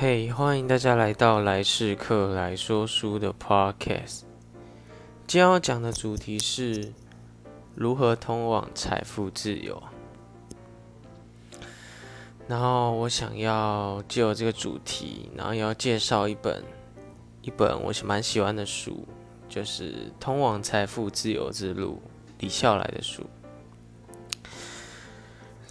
嘿，欢迎大家来到来世客来说书的 Podcast。今天要讲的主题是如何通往财富自由。然后我想要就这个主题，然后也要介绍一本一本我蛮喜欢的书，就是《通往财富自由之路》李笑来的书。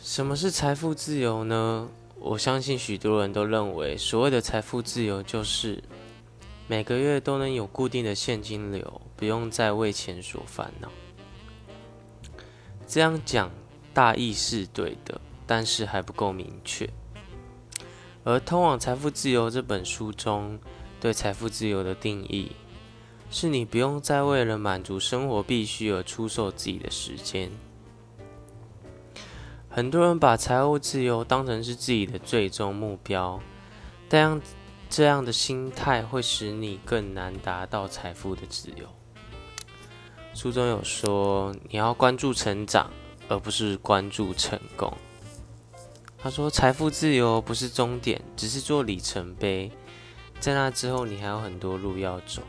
什么是财富自由呢？我相信许多人都认为，所谓的财富自由就是每个月都能有固定的现金流，不用再为钱所烦恼。这样讲大意是对的。但是还不够明确。而《通往财富自由》这本书中对财富自由的定义，是你不用再为了满足生活必须而出售自己的时间。很多人把财务自由当成是自己的最终目标，但这样的心态会使你更难达到财富的自由。书中有说，你要关注成长，而不是关注成功。他说：“财富自由不是终点，只是做里程碑。在那之后，你还有很多路要走。”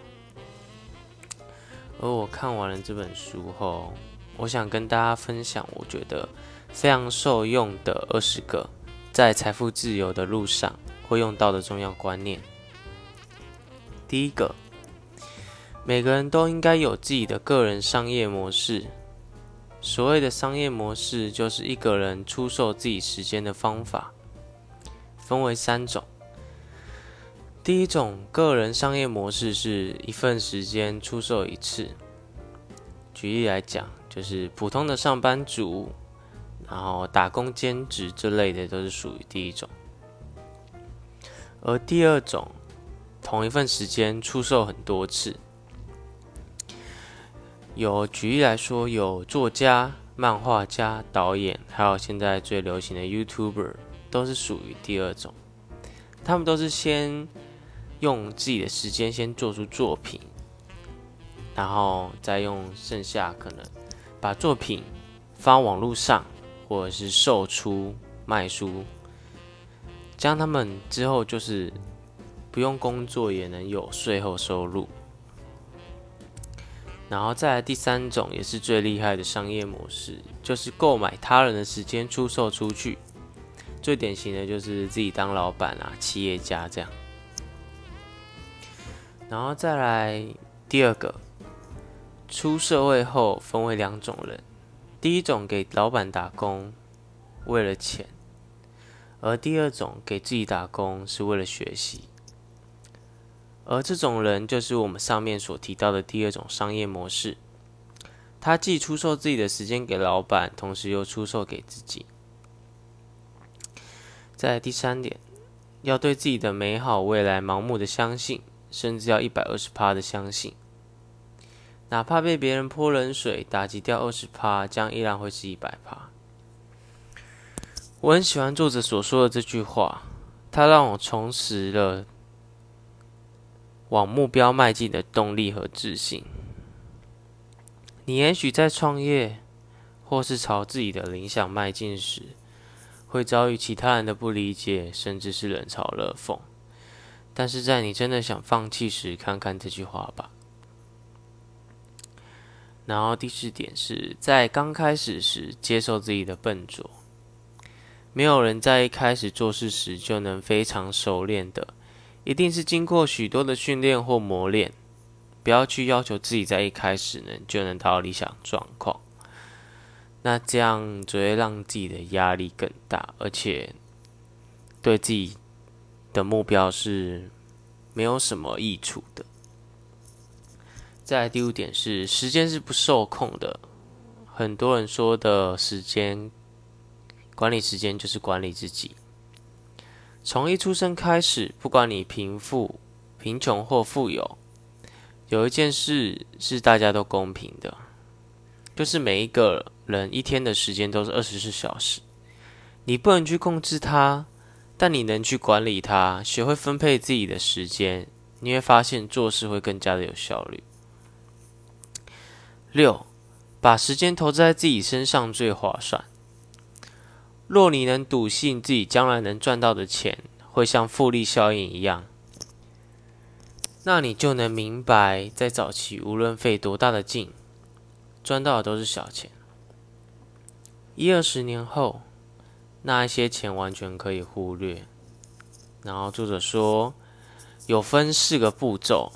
而我看完了这本书后，我想跟大家分享，我觉得非常受用的二十个在财富自由的路上会用到的重要观念。第一个，每个人都应该有自己的个人商业模式。所谓的商业模式，就是一个人出售自己时间的方法，分为三种。第一种个人商业模式是一份时间出售一次。举例来讲，就是普通的上班族，然后打工兼职之类的，都是属于第一种。而第二种，同一份时间出售很多次。有举例来说，有作家、漫画家、导演，还有现在最流行的 YouTuber，都是属于第二种。他们都是先用自己的时间先做出作品，然后再用剩下可能把作品发网络上，或者是售出卖书，这样他们之后就是不用工作也能有税后收入。然后再来第三种，也是最厉害的商业模式，就是购买他人的时间出售出去。最典型的就是自己当老板啊，企业家这样。然后再来第二个，出社会后分为两种人，第一种给老板打工，为了钱；而第二种给自己打工是为了学习。而这种人就是我们上面所提到的第二种商业模式，他既出售自己的时间给老板，同时又出售给自己。在第三点，要对自己的美好未来盲目的相信，甚至要一百二十趴的相信，哪怕被别人泼冷水打击掉二十趴，将依然会是一百趴。我很喜欢作者所说的这句话，它让我重拾了。往目标迈进的动力和自信。你也许在创业或是朝自己的理想迈进时，会遭遇其他人的不理解，甚至是冷嘲热讽。但是在你真的想放弃时，看看这句话吧。然后第四点是在刚开始时接受自己的笨拙。没有人在一开始做事时就能非常熟练的。一定是经过许多的训练或磨练，不要去要求自己在一开始呢就能达到理想状况，那这样只会让自己的压力更大，而且对自己的目标是没有什么益处的。再来第五点是时间是不受控的，很多人说的时间管理时间就是管理自己。从一出生开始，不管你贫富、贫穷或富有，有一件事是大家都公平的，就是每一个人一天的时间都是二十四小时。你不能去控制它，但你能去管理它，学会分配自己的时间，你会发现做事会更加的有效率。六，把时间投资在自己身上最划算。若你能笃信自己将来能赚到的钱会像复利效应一样，那你就能明白，在早期无论费多大的劲，赚到的都是小钱。一二十年后，那一些钱完全可以忽略。然后作者说，有分四个步骤，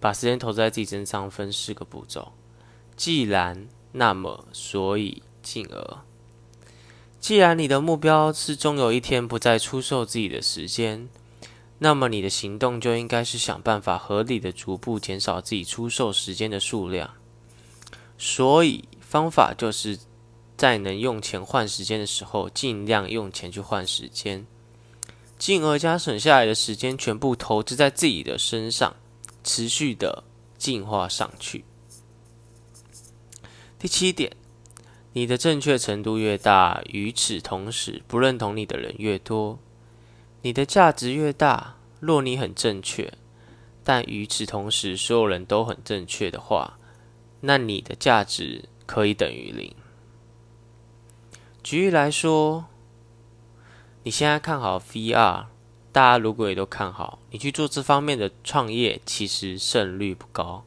把时间投资在自己身上，分四个步骤。既然，那么，所以，进而。既然你的目标是终有一天不再出售自己的时间，那么你的行动就应该是想办法合理的逐步减少自己出售时间的数量。所以方法就是在能用钱换时间的时候，尽量用钱去换时间，进而将省下来的时间全部投资在自己的身上，持续的进化上去。第七点。你的正确程度越大，与此同时，不认同你的人越多，你的价值越大。若你很正确，但与此同时，所有人都很正确的话，那你的价值可以等于零。举例来说，你现在看好 VR，大家如果也都看好，你去做这方面的创业，其实胜率不高。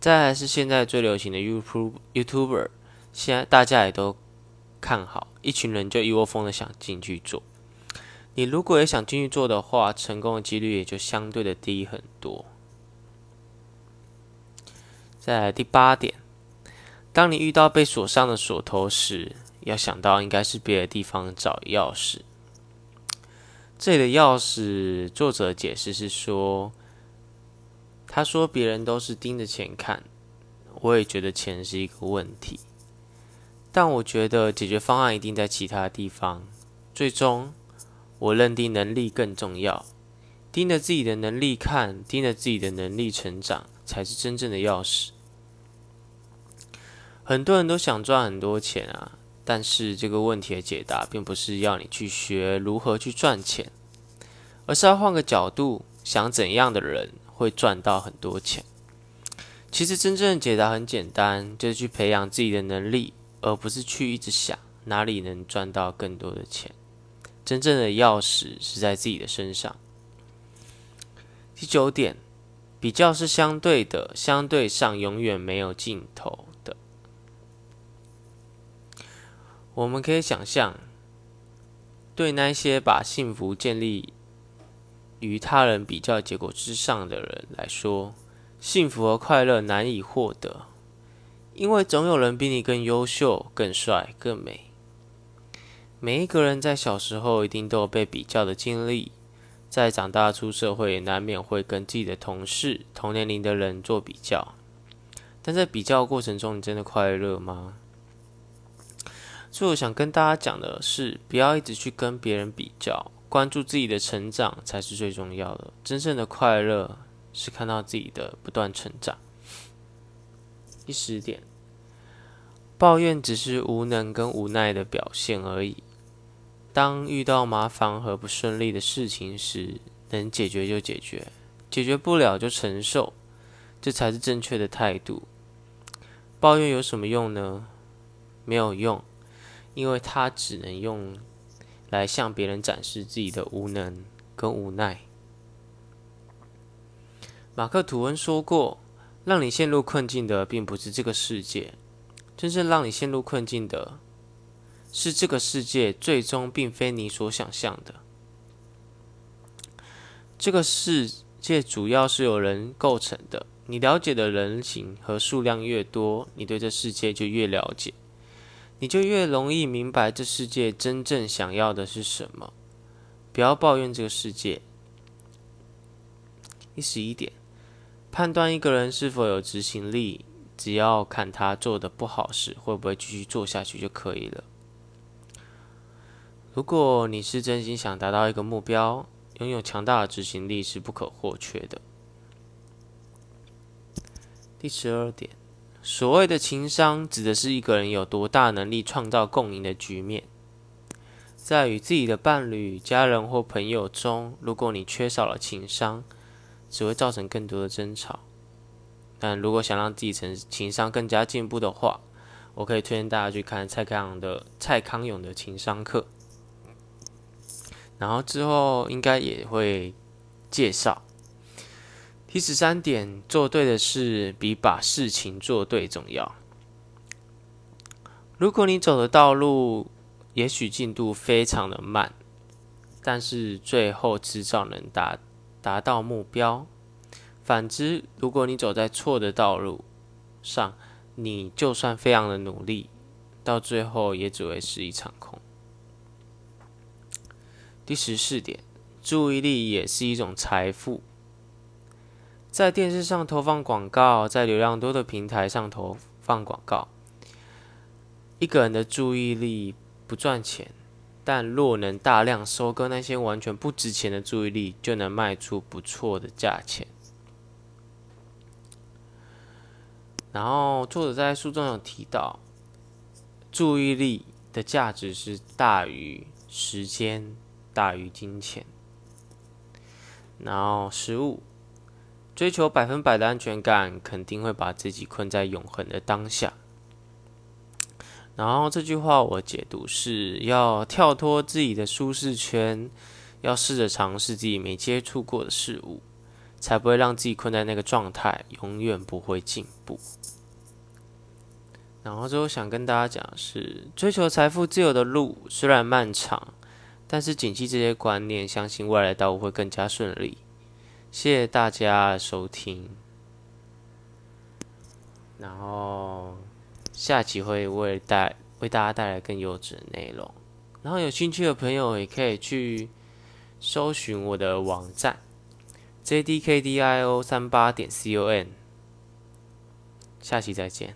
再来是现在最流行的 YouTube YouTuber。现在大家也都看好，一群人就一窝蜂的想进去做。你如果也想进去做的话，成功的几率也就相对的低很多。再来第八点，当你遇到被锁上的锁头时，要想到应该是别的地方找钥匙。这里的钥匙，作者解释是说，他说别人都是盯着钱看，我也觉得钱是一个问题。但我觉得解决方案一定在其他地方。最终，我认定能力更重要。盯着自己的能力看，盯着自己的能力成长，才是真正的钥匙。很多人都想赚很多钱啊，但是这个问题的解答，并不是要你去学如何去赚钱，而是要换个角度想，怎样的人会赚到很多钱。其实真正的解答很简单，就是去培养自己的能力。而不是去一直想哪里能赚到更多的钱，真正的钥匙是在自己的身上。第九点，比较是相对的，相对上永远没有尽头的。我们可以想象，对那些把幸福建立与他人比较结果之上的人来说，幸福和快乐难以获得。因为总有人比你更优秀、更帅、更美。每一个人在小时候一定都有被比较的经历，在长大出社会，难免会跟自己的同事、同年龄的人做比较。但在比较过程中，你真的快乐吗？所以我想跟大家讲的是，不要一直去跟别人比较，关注自己的成长才是最重要的。真正的快乐是看到自己的不断成长。第十点，抱怨只是无能跟无奈的表现而已。当遇到麻烦和不顺利的事情时，能解决就解决，解决不了就承受，这才是正确的态度。抱怨有什么用呢？没有用，因为它只能用来向别人展示自己的无能跟无奈。马克吐温说过。让你陷入困境的，并不是这个世界，真正让你陷入困境的，是这个世界最终并非你所想象的。这个世界主要是由人构成的，你了解的人形和数量越多，你对这世界就越了解，你就越容易明白这世界真正想要的是什么。不要抱怨这个世界。第十一点。判断一个人是否有执行力，只要看他做的不好时会不会继续做下去就可以了。如果你是真心想达到一个目标，拥有强大的执行力是不可或缺的。第十二点，所谓的情商，指的是一个人有多大能力创造共赢的局面。在与自己的伴侣、家人或朋友中，如果你缺少了情商，只会造成更多的争吵。但如果想让自己成情商更加进步的话，我可以推荐大家去看蔡康永的蔡康永的情商课。然后之后应该也会介绍。第十三点，做对的事比把事情做对重要。如果你走的道路也许进度非常的慢，但是最后迟早能达达到目标。反之，如果你走在错的道路上，你就算非常的努力，到最后也只会是一场空。第十四点，注意力也是一种财富。在电视上投放广告，在流量多的平台上投放广告，一个人的注意力不赚钱，但若能大量收割那些完全不值钱的注意力，就能卖出不错的价钱。然后作者在书中有提到，注意力的价值是大于时间，大于金钱。然后食物。追求百分百的安全感，肯定会把自己困在永恒的当下。然后这句话我解读是要跳脱自己的舒适圈，要试着尝试自己没接触过的事物，才不会让自己困在那个状态，永远不会进步。然后最后想跟大家讲的是，追求财富自由的路虽然漫长，但是谨记这些观念，相信未来的道路会更加顺利。谢谢大家收听，然后下期会为带为大家带来更优质的内容，然后有兴趣的朋友也可以去搜寻我的网站 jdkdio 三八点 com，下期再见。